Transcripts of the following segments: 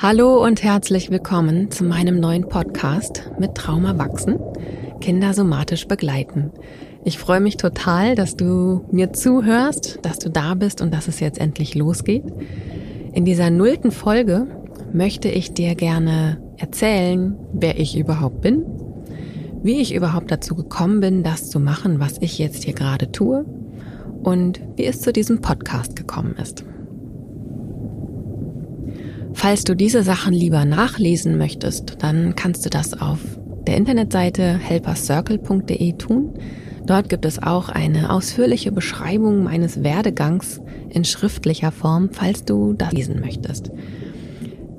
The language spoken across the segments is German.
Hallo und herzlich willkommen zu meinem neuen Podcast mit Trauma wachsen, Kinder somatisch begleiten. Ich freue mich total, dass du mir zuhörst, dass du da bist und dass es jetzt endlich losgeht. In dieser nullten Folge möchte ich dir gerne erzählen, wer ich überhaupt bin, wie ich überhaupt dazu gekommen bin, das zu machen, was ich jetzt hier gerade tue und wie es zu diesem Podcast gekommen ist. Falls du diese Sachen lieber nachlesen möchtest, dann kannst du das auf der Internetseite helpercircle.de tun. Dort gibt es auch eine ausführliche Beschreibung meines Werdegangs in schriftlicher Form, falls du das lesen möchtest.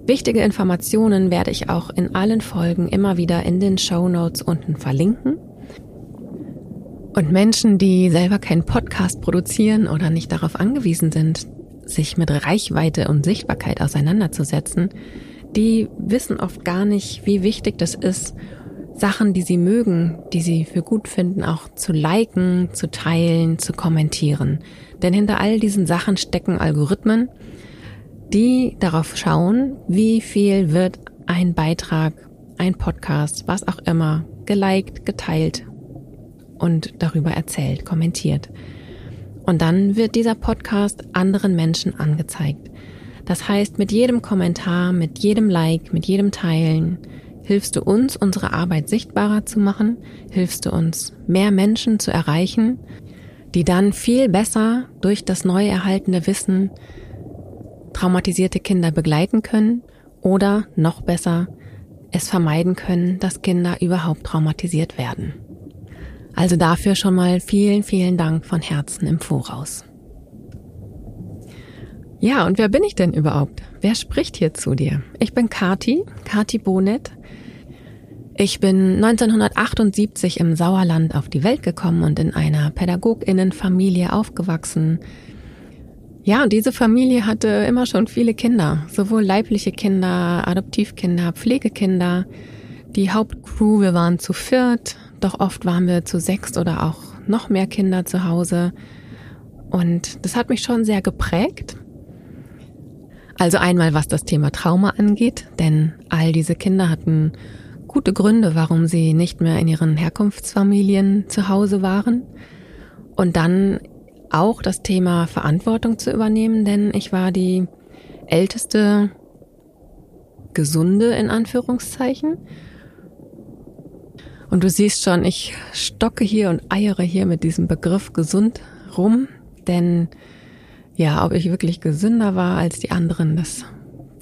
Wichtige Informationen werde ich auch in allen Folgen immer wieder in den Show Notes unten verlinken. Und Menschen, die selber keinen Podcast produzieren oder nicht darauf angewiesen sind, sich mit Reichweite und Sichtbarkeit auseinanderzusetzen, die wissen oft gar nicht, wie wichtig das ist, Sachen, die sie mögen, die sie für gut finden, auch zu liken, zu teilen, zu kommentieren. Denn hinter all diesen Sachen stecken Algorithmen, die darauf schauen, wie viel wird ein Beitrag, ein Podcast, was auch immer, geliked, geteilt und darüber erzählt, kommentiert. Und dann wird dieser Podcast anderen Menschen angezeigt. Das heißt, mit jedem Kommentar, mit jedem Like, mit jedem Teilen hilfst du uns, unsere Arbeit sichtbarer zu machen, hilfst du uns, mehr Menschen zu erreichen, die dann viel besser durch das neu erhaltene Wissen traumatisierte Kinder begleiten können oder noch besser es vermeiden können, dass Kinder überhaupt traumatisiert werden. Also dafür schon mal vielen, vielen Dank von Herzen im Voraus. Ja, und wer bin ich denn überhaupt? Wer spricht hier zu dir? Ich bin Kati, Kati Bonet. Ich bin 1978 im Sauerland auf die Welt gekommen und in einer Pädagoginnenfamilie aufgewachsen. Ja, und diese Familie hatte immer schon viele Kinder, sowohl leibliche Kinder, Adoptivkinder, Pflegekinder. Die Hauptcrew, wir waren zu viert, doch oft waren wir zu sechs oder auch noch mehr Kinder zu Hause. Und das hat mich schon sehr geprägt. Also einmal was das Thema Trauma angeht, denn all diese Kinder hatten gute Gründe, warum sie nicht mehr in ihren Herkunftsfamilien zu Hause waren. Und dann auch das Thema Verantwortung zu übernehmen, denn ich war die älteste gesunde in Anführungszeichen und du siehst schon, ich stocke hier und eiere hier mit diesem Begriff gesund rum, denn ja, ob ich wirklich gesünder war als die anderen, das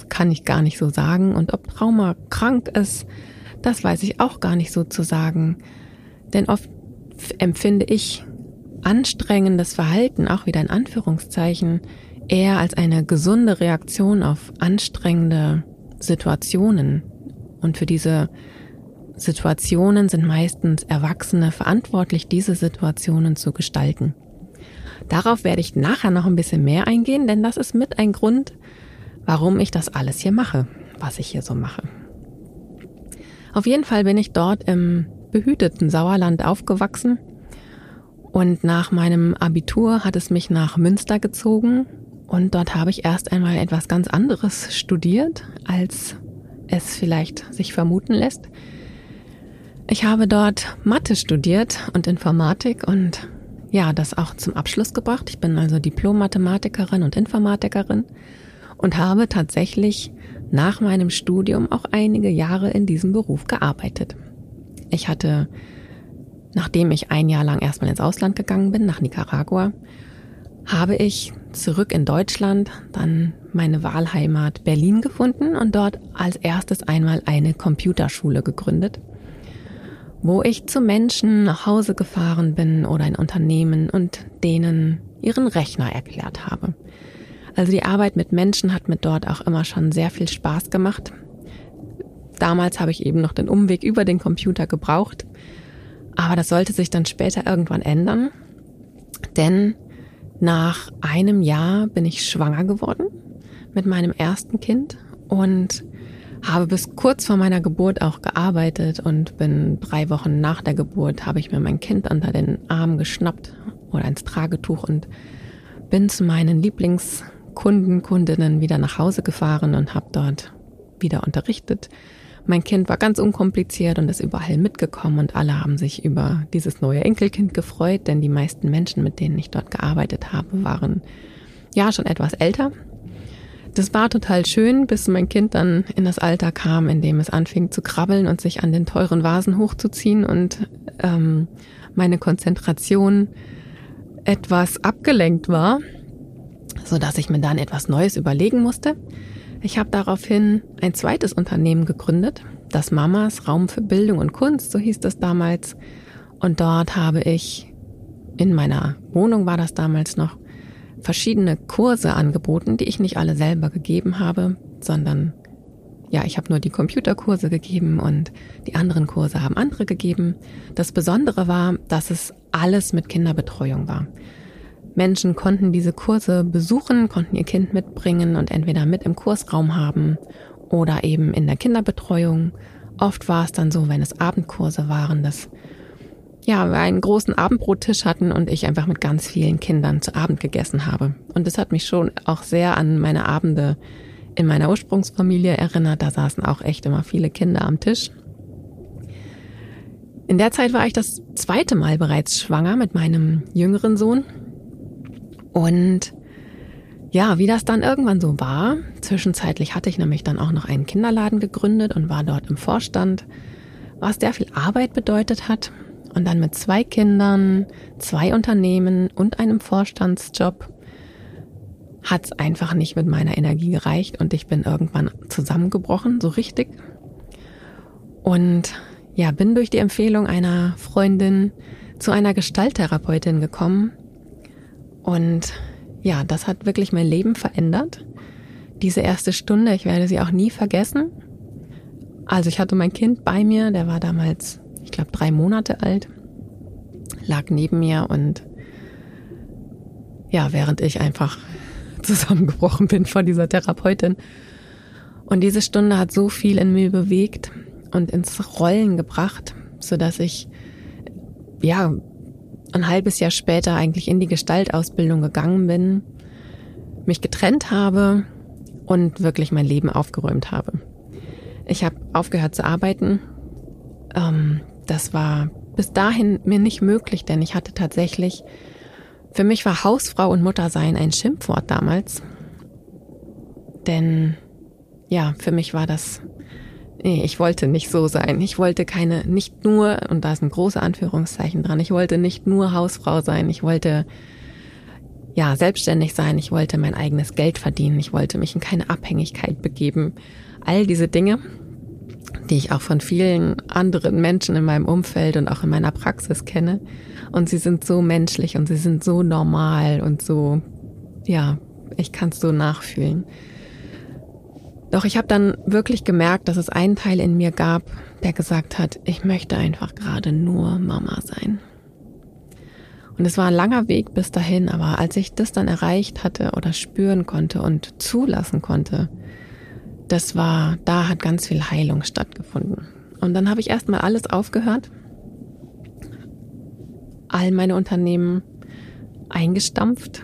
kann ich gar nicht so sagen. Und ob Trauma krank ist, das weiß ich auch gar nicht so zu sagen. Denn oft empfinde ich anstrengendes Verhalten, auch wieder in Anführungszeichen, eher als eine gesunde Reaktion auf anstrengende Situationen. Und für diese Situationen sind meistens Erwachsene verantwortlich, diese Situationen zu gestalten. Darauf werde ich nachher noch ein bisschen mehr eingehen, denn das ist mit ein Grund, warum ich das alles hier mache, was ich hier so mache. Auf jeden Fall bin ich dort im behüteten Sauerland aufgewachsen und nach meinem Abitur hat es mich nach Münster gezogen und dort habe ich erst einmal etwas ganz anderes studiert, als es vielleicht sich vermuten lässt. Ich habe dort Mathe studiert und Informatik und ja, das auch zum Abschluss gebracht. Ich bin also Diplom-Mathematikerin und Informatikerin und habe tatsächlich nach meinem Studium auch einige Jahre in diesem Beruf gearbeitet. Ich hatte, nachdem ich ein Jahr lang erstmal ins Ausland gegangen bin, nach Nicaragua, habe ich zurück in Deutschland dann meine Wahlheimat Berlin gefunden und dort als erstes einmal eine Computerschule gegründet wo ich zu Menschen nach Hause gefahren bin oder in Unternehmen und denen ihren Rechner erklärt habe. Also die Arbeit mit Menschen hat mir dort auch immer schon sehr viel Spaß gemacht. Damals habe ich eben noch den Umweg über den Computer gebraucht, aber das sollte sich dann später irgendwann ändern, denn nach einem Jahr bin ich schwanger geworden mit meinem ersten Kind und habe bis kurz vor meiner Geburt auch gearbeitet und bin drei Wochen nach der Geburt habe ich mir mein Kind unter den Arm geschnappt oder ins Tragetuch und bin zu meinen Lieblingskunden, Kundinnen wieder nach Hause gefahren und habe dort wieder unterrichtet. Mein Kind war ganz unkompliziert und ist überall mitgekommen und alle haben sich über dieses neue Enkelkind gefreut, denn die meisten Menschen, mit denen ich dort gearbeitet habe, waren ja schon etwas älter. Das war total schön, bis mein Kind dann in das Alter kam, in dem es anfing zu krabbeln und sich an den teuren Vasen hochzuziehen und ähm, meine Konzentration etwas abgelenkt war, so dass ich mir dann etwas Neues überlegen musste. Ich habe daraufhin ein zweites Unternehmen gegründet, das Mamas Raum für Bildung und Kunst, so hieß das damals. Und dort habe ich in meiner Wohnung war das damals noch verschiedene Kurse angeboten, die ich nicht alle selber gegeben habe, sondern ja, ich habe nur die Computerkurse gegeben und die anderen Kurse haben andere gegeben. Das Besondere war, dass es alles mit Kinderbetreuung war. Menschen konnten diese Kurse besuchen, konnten ihr Kind mitbringen und entweder mit im Kursraum haben oder eben in der Kinderbetreuung. Oft war es dann so, wenn es Abendkurse waren, dass ja, wir einen großen Abendbrottisch hatten und ich einfach mit ganz vielen Kindern zu Abend gegessen habe. Und das hat mich schon auch sehr an meine Abende in meiner Ursprungsfamilie erinnert. Da saßen auch echt immer viele Kinder am Tisch. In der Zeit war ich das zweite Mal bereits schwanger mit meinem jüngeren Sohn und ja, wie das dann irgendwann so war, zwischenzeitlich hatte ich nämlich dann auch noch einen Kinderladen gegründet und war dort im Vorstand, was sehr viel Arbeit bedeutet hat. Und dann mit zwei Kindern, zwei Unternehmen und einem Vorstandsjob hat es einfach nicht mit meiner Energie gereicht und ich bin irgendwann zusammengebrochen, so richtig. Und ja, bin durch die Empfehlung einer Freundin zu einer Gestalttherapeutin gekommen, und ja, das hat wirklich mein Leben verändert. Diese erste Stunde, ich werde sie auch nie vergessen. Also ich hatte mein Kind bei mir, der war damals, glaube, drei Monate alt, lag neben mir und ja, während ich einfach zusammengebrochen bin vor dieser Therapeutin. Und diese Stunde hat so viel in mir bewegt und ins Rollen gebracht, so dass ich ja ein halbes Jahr später eigentlich in die Gestaltausbildung gegangen bin, mich getrennt habe und wirklich mein Leben aufgeräumt habe. Ich habe aufgehört zu arbeiten. Ähm, das war bis dahin mir nicht möglich, denn ich hatte tatsächlich, für mich war Hausfrau und Muttersein ein Schimpfwort damals. Denn ja, für mich war das Nee, ich wollte nicht so sein. Ich wollte keine, nicht nur, und da ist ein großes Anführungszeichen dran, ich wollte nicht nur Hausfrau sein. Ich wollte, ja, selbstständig sein. Ich wollte mein eigenes Geld verdienen. Ich wollte mich in keine Abhängigkeit begeben. All diese Dinge, die ich auch von vielen anderen Menschen in meinem Umfeld und auch in meiner Praxis kenne. Und sie sind so menschlich und sie sind so normal und so, ja, ich kann es so nachfühlen. Doch ich habe dann wirklich gemerkt, dass es einen Teil in mir gab, der gesagt hat, ich möchte einfach gerade nur Mama sein. Und es war ein langer Weg bis dahin, aber als ich das dann erreicht hatte oder spüren konnte und zulassen konnte, das war, da hat ganz viel Heilung stattgefunden. Und dann habe ich erstmal alles aufgehört, all meine Unternehmen eingestampft,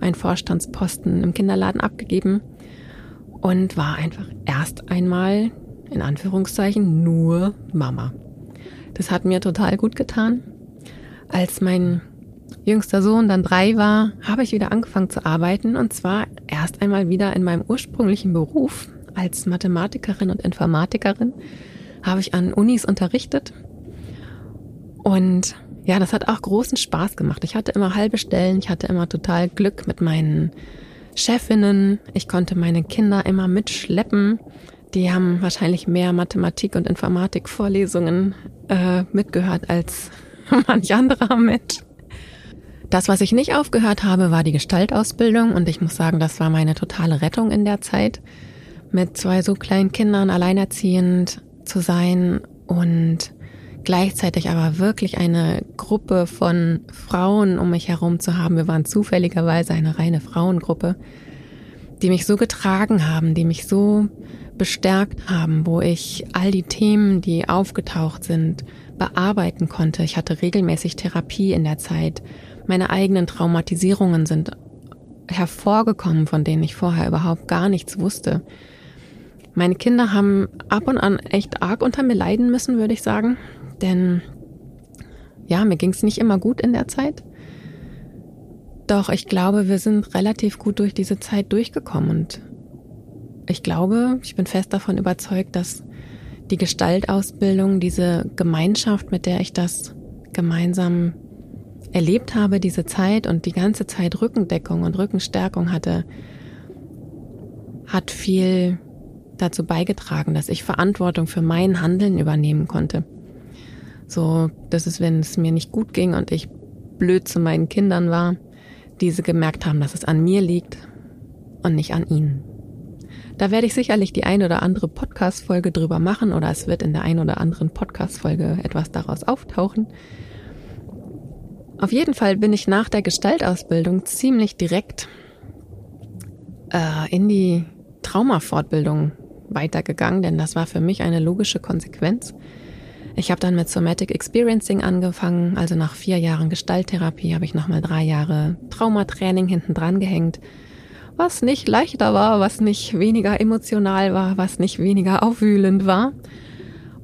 meinen Vorstandsposten im Kinderladen abgegeben und war einfach erst einmal, in Anführungszeichen, nur Mama. Das hat mir total gut getan. Als mein jüngster Sohn dann drei war, habe ich wieder angefangen zu arbeiten und zwar erst einmal wieder in meinem ursprünglichen Beruf als Mathematikerin und Informatikerin habe ich an Unis unterrichtet und ja, das hat auch großen Spaß gemacht. Ich hatte immer halbe Stellen, ich hatte immer total Glück mit meinen Chefinnen. Ich konnte meine Kinder immer mitschleppen. Die haben wahrscheinlich mehr Mathematik- und Informatik-Vorlesungen äh, mitgehört als manch anderer Mensch. Das, was ich nicht aufgehört habe, war die Gestaltausbildung und ich muss sagen, das war meine totale Rettung in der Zeit, mit zwei so kleinen Kindern alleinerziehend zu sein und gleichzeitig aber wirklich eine Gruppe von Frauen um mich herum zu haben. Wir waren zufälligerweise eine reine Frauengruppe, die mich so getragen haben, die mich so bestärkt haben, wo ich all die Themen, die aufgetaucht sind, bearbeiten konnte. Ich hatte regelmäßig Therapie in der Zeit. Meine eigenen Traumatisierungen sind hervorgekommen, von denen ich vorher überhaupt gar nichts wusste. Meine Kinder haben ab und an echt arg unter mir leiden müssen, würde ich sagen. Denn ja, mir ging es nicht immer gut in der Zeit. Doch ich glaube, wir sind relativ gut durch diese Zeit durchgekommen. Und ich glaube, ich bin fest davon überzeugt, dass die Gestaltausbildung, diese Gemeinschaft, mit der ich das gemeinsam erlebt habe, diese Zeit und die ganze Zeit Rückendeckung und Rückenstärkung hatte, hat viel dazu beigetragen, dass ich Verantwortung für mein Handeln übernehmen konnte. So, dass es, wenn es mir nicht gut ging und ich blöd zu meinen Kindern war, diese gemerkt haben, dass es an mir liegt und nicht an ihnen. Da werde ich sicherlich die ein oder andere Podcast-Folge drüber machen oder es wird in der ein oder anderen Podcast-Folge etwas daraus auftauchen. Auf jeden Fall bin ich nach der Gestaltausbildung ziemlich direkt äh, in die Traumafortbildung weitergegangen, denn das war für mich eine logische Konsequenz. Ich habe dann mit Somatic Experiencing angefangen, also nach vier Jahren Gestalttherapie habe ich nochmal drei Jahre Traumatraining hinten dran gehängt, was nicht leichter war, was nicht weniger emotional war, was nicht weniger aufwühlend war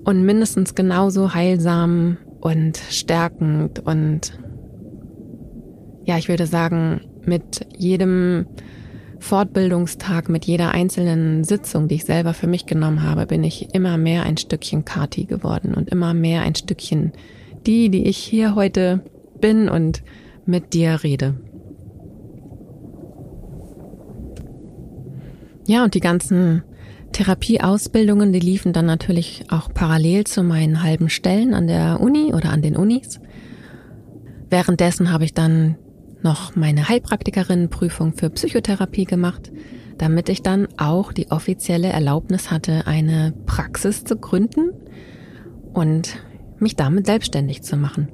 und mindestens genauso heilsam und stärkend und ja, ich würde sagen, mit jedem Fortbildungstag, mit jeder einzelnen Sitzung, die ich selber für mich genommen habe, bin ich immer mehr ein Stückchen Kati geworden und immer mehr ein Stückchen die, die ich hier heute bin und mit dir rede. Ja, und die ganzen Therapieausbildungen, die liefen dann natürlich auch parallel zu meinen halben Stellen an der Uni oder an den Unis. Währenddessen habe ich dann noch meine Heilpraktikerinnenprüfung für Psychotherapie gemacht, damit ich dann auch die offizielle Erlaubnis hatte, eine Praxis zu gründen und mich damit selbstständig zu machen.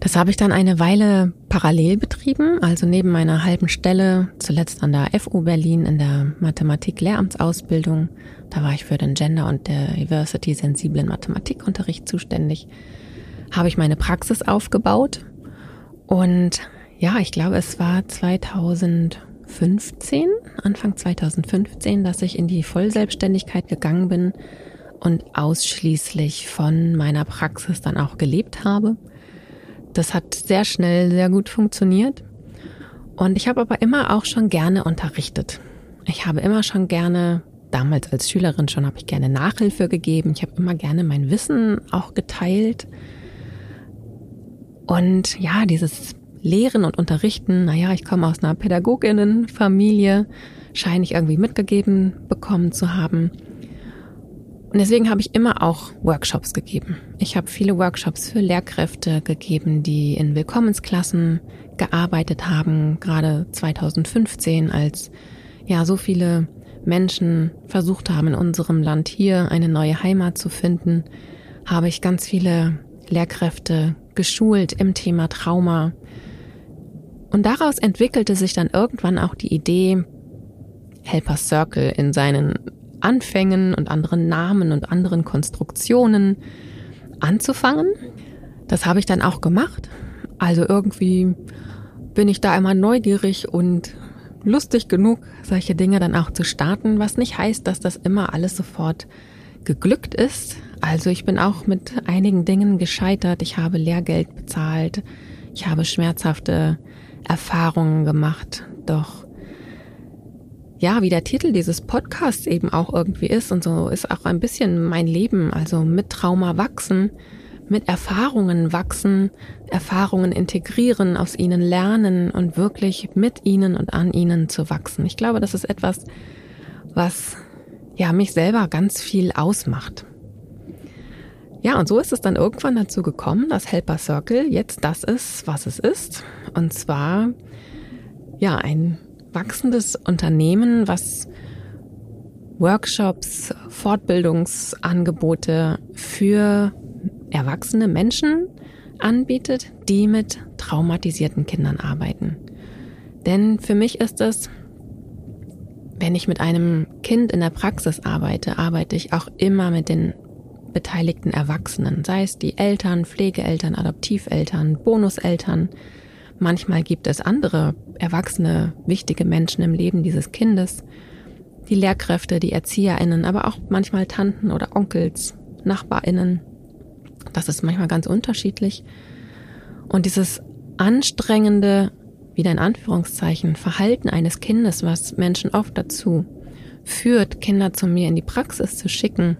Das habe ich dann eine Weile parallel betrieben, also neben meiner halben Stelle, zuletzt an der FU Berlin in der Mathematik-Lehramtsausbildung. Da war ich für den Gender- und Diversity-sensiblen Mathematikunterricht zuständig. Habe ich meine Praxis aufgebaut und ja, ich glaube, es war 2015, Anfang 2015, dass ich in die Vollselbstständigkeit gegangen bin und ausschließlich von meiner Praxis dann auch gelebt habe. Das hat sehr schnell sehr gut funktioniert. Und ich habe aber immer auch schon gerne unterrichtet. Ich habe immer schon gerne, damals als Schülerin schon, habe ich gerne Nachhilfe gegeben. Ich habe immer gerne mein Wissen auch geteilt. Und ja, dieses Lehren und Unterrichten, naja, ich komme aus einer Pädagoginnenfamilie, scheine ich irgendwie mitgegeben bekommen zu haben. Und deswegen habe ich immer auch Workshops gegeben. Ich habe viele Workshops für Lehrkräfte gegeben, die in Willkommensklassen gearbeitet haben, gerade 2015, als ja so viele Menschen versucht haben, in unserem Land hier eine neue Heimat zu finden, habe ich ganz viele Lehrkräfte geschult im Thema Trauma. Und daraus entwickelte sich dann irgendwann auch die Idee, Helper Circle in seinen Anfängen und anderen Namen und anderen Konstruktionen anzufangen. Das habe ich dann auch gemacht. Also irgendwie bin ich da immer neugierig und lustig genug, solche Dinge dann auch zu starten, was nicht heißt, dass das immer alles sofort geglückt ist. Also ich bin auch mit einigen Dingen gescheitert. Ich habe Lehrgeld bezahlt. Ich habe schmerzhafte Erfahrungen gemacht. Doch ja, wie der Titel dieses Podcasts eben auch irgendwie ist und so ist auch ein bisschen mein Leben. Also mit Trauma wachsen, mit Erfahrungen wachsen, Erfahrungen integrieren, aus ihnen lernen und wirklich mit ihnen und an ihnen zu wachsen. Ich glaube, das ist etwas, was ja mich selber ganz viel ausmacht. Ja, und so ist es dann irgendwann dazu gekommen, dass Helper Circle jetzt das ist, was es ist. Und zwar, ja, ein wachsendes Unternehmen, was Workshops, Fortbildungsangebote für erwachsene Menschen anbietet, die mit traumatisierten Kindern arbeiten. Denn für mich ist es, wenn ich mit einem Kind in der Praxis arbeite, arbeite ich auch immer mit den beteiligten Erwachsenen, sei es die Eltern, Pflegeeltern, Adoptiveltern, Bonuseltern. Manchmal gibt es andere erwachsene, wichtige Menschen im Leben dieses Kindes, die Lehrkräfte, die ErzieherInnen, aber auch manchmal Tanten oder Onkels, NachbarInnen. Das ist manchmal ganz unterschiedlich. Und dieses anstrengende, wieder in Anführungszeichen, Verhalten eines Kindes, was Menschen oft dazu führt, Kinder zu mir in die Praxis zu schicken,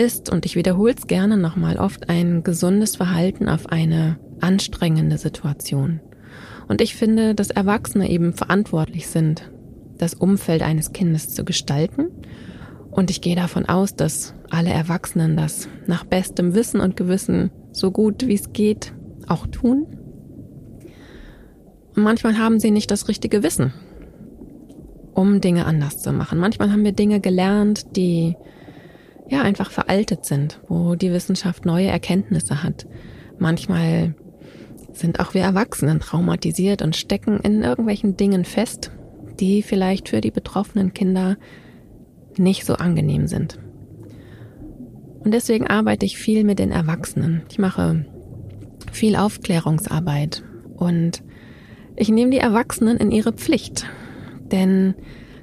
ist, und ich wiederhole es gerne nochmal, oft ein gesundes Verhalten auf eine anstrengende Situation. Und ich finde, dass Erwachsene eben verantwortlich sind, das Umfeld eines Kindes zu gestalten. Und ich gehe davon aus, dass alle Erwachsenen das nach bestem Wissen und Gewissen so gut wie es geht auch tun. Und manchmal haben sie nicht das richtige Wissen, um Dinge anders zu machen. Manchmal haben wir Dinge gelernt, die ja einfach veraltet sind, wo die Wissenschaft neue Erkenntnisse hat. Manchmal sind auch wir Erwachsenen traumatisiert und stecken in irgendwelchen Dingen fest, die vielleicht für die betroffenen Kinder nicht so angenehm sind. Und deswegen arbeite ich viel mit den Erwachsenen. Ich mache viel Aufklärungsarbeit und ich nehme die Erwachsenen in ihre Pflicht. Denn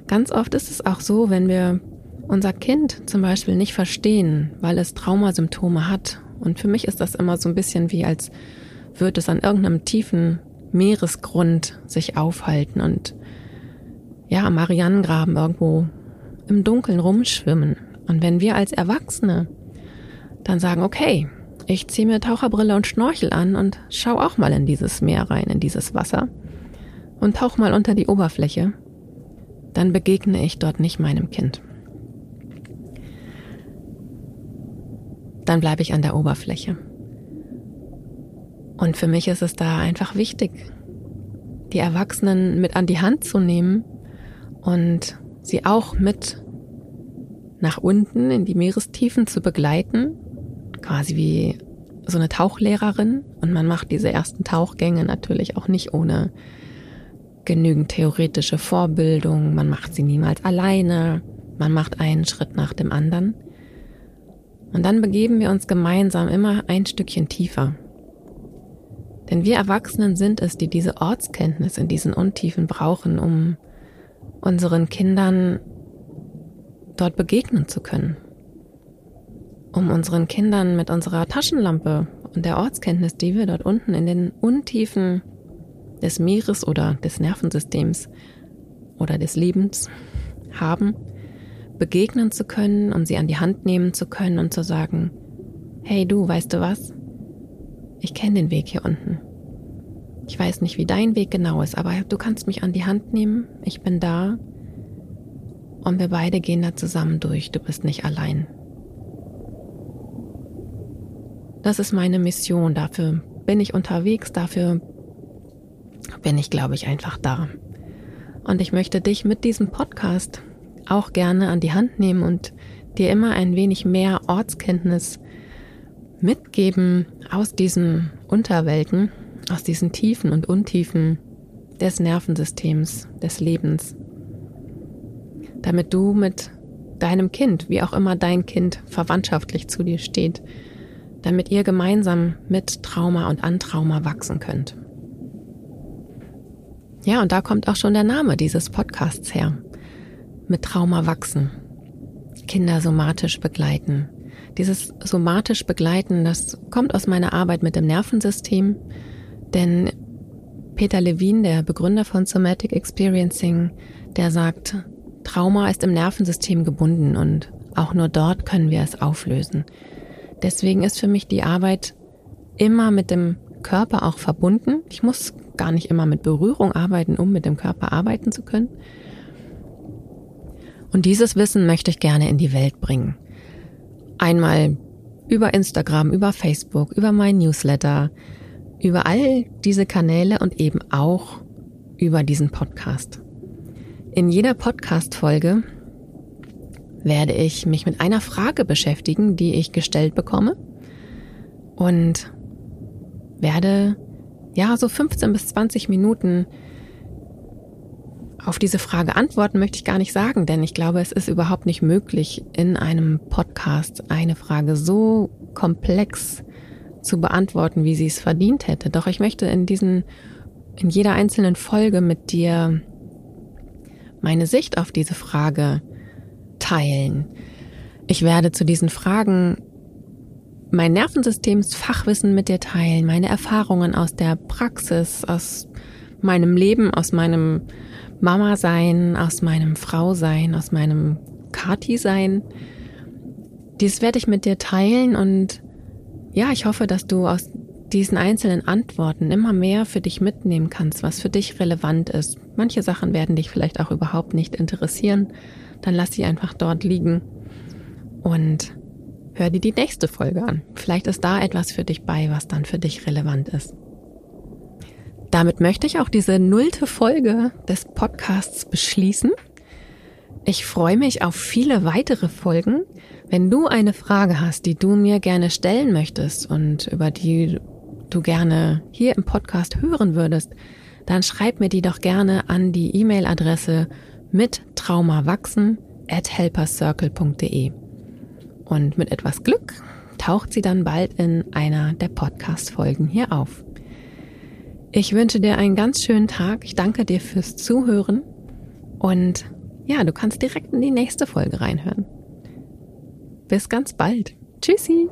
ganz oft ist es auch so, wenn wir unser Kind zum Beispiel nicht verstehen, weil es Traumasymptome hat. Und für mich ist das immer so ein bisschen wie, als würde es an irgendeinem tiefen Meeresgrund sich aufhalten und ja, am Marianengraben irgendwo im Dunkeln rumschwimmen. Und wenn wir als Erwachsene dann sagen, okay, ich ziehe mir Taucherbrille und Schnorchel an und schau auch mal in dieses Meer rein, in dieses Wasser und tauch mal unter die Oberfläche, dann begegne ich dort nicht meinem Kind. Dann bleibe ich an der Oberfläche. Und für mich ist es da einfach wichtig, die Erwachsenen mit an die Hand zu nehmen und sie auch mit nach unten in die Meerestiefen zu begleiten, quasi wie so eine Tauchlehrerin. Und man macht diese ersten Tauchgänge natürlich auch nicht ohne genügend theoretische Vorbildung. Man macht sie niemals alleine. Man macht einen Schritt nach dem anderen. Und dann begeben wir uns gemeinsam immer ein Stückchen tiefer. Denn wir Erwachsenen sind es, die diese Ortskenntnis in diesen Untiefen brauchen, um unseren Kindern dort begegnen zu können. Um unseren Kindern mit unserer Taschenlampe und der Ortskenntnis, die wir dort unten in den Untiefen des Meeres oder des Nervensystems oder des Lebens haben, begegnen zu können, um sie an die Hand nehmen zu können und zu sagen, hey du, weißt du was? Ich kenne den Weg hier unten. Ich weiß nicht, wie dein Weg genau ist, aber du kannst mich an die Hand nehmen. Ich bin da. Und wir beide gehen da zusammen durch. Du bist nicht allein. Das ist meine Mission. Dafür bin ich unterwegs. Dafür bin ich, glaube ich, einfach da. Und ich möchte dich mit diesem Podcast auch gerne an die Hand nehmen und dir immer ein wenig mehr Ortskenntnis mitgeben aus diesen Unterwelten, aus diesen Tiefen und Untiefen des Nervensystems, des Lebens, damit du mit deinem Kind, wie auch immer dein Kind verwandtschaftlich zu dir steht, damit ihr gemeinsam mit Trauma und Antrauma wachsen könnt. Ja, und da kommt auch schon der Name dieses Podcasts her. Mit Trauma wachsen. Kinder somatisch begleiten. Dieses somatisch begleiten, das kommt aus meiner Arbeit mit dem Nervensystem, denn Peter Levine, der Begründer von Somatic Experiencing, der sagt, Trauma ist im Nervensystem gebunden und auch nur dort können wir es auflösen. Deswegen ist für mich die Arbeit immer mit dem Körper auch verbunden. Ich muss gar nicht immer mit Berührung arbeiten, um mit dem Körper arbeiten zu können. Und dieses Wissen möchte ich gerne in die Welt bringen. Einmal über Instagram, über Facebook, über mein Newsletter, über all diese Kanäle und eben auch über diesen Podcast. In jeder Podcast-Folge werde ich mich mit einer Frage beschäftigen, die ich gestellt bekomme und werde ja so 15 bis 20 Minuten auf diese Frage antworten möchte ich gar nicht sagen, denn ich glaube, es ist überhaupt nicht möglich, in einem Podcast eine Frage so komplex zu beantworten, wie sie es verdient hätte. Doch ich möchte in diesen, in jeder einzelnen Folge mit dir meine Sicht auf diese Frage teilen. Ich werde zu diesen Fragen mein Nervensystems-Fachwissen mit dir teilen, meine Erfahrungen aus der Praxis, aus meinem Leben, aus meinem Mama-Sein, aus meinem Frau-Sein, aus meinem Kati-Sein. Dies werde ich mit dir teilen und ja, ich hoffe, dass du aus diesen einzelnen Antworten immer mehr für dich mitnehmen kannst, was für dich relevant ist. Manche Sachen werden dich vielleicht auch überhaupt nicht interessieren, dann lass sie einfach dort liegen und hör dir die nächste Folge an. Vielleicht ist da etwas für dich bei, was dann für dich relevant ist. Damit möchte ich auch diese nullte Folge des Podcasts beschließen. Ich freue mich auf viele weitere Folgen. Wenn du eine Frage hast, die du mir gerne stellen möchtest und über die du gerne hier im Podcast hören würdest, dann schreib mir die doch gerne an die E-Mail-Adresse mit traumawachsen at helpercircle.de. Und mit etwas Glück taucht sie dann bald in einer der Podcast-Folgen hier auf. Ich wünsche dir einen ganz schönen Tag. Ich danke dir fürs Zuhören und ja, du kannst direkt in die nächste Folge reinhören. Bis ganz bald. Tschüssi.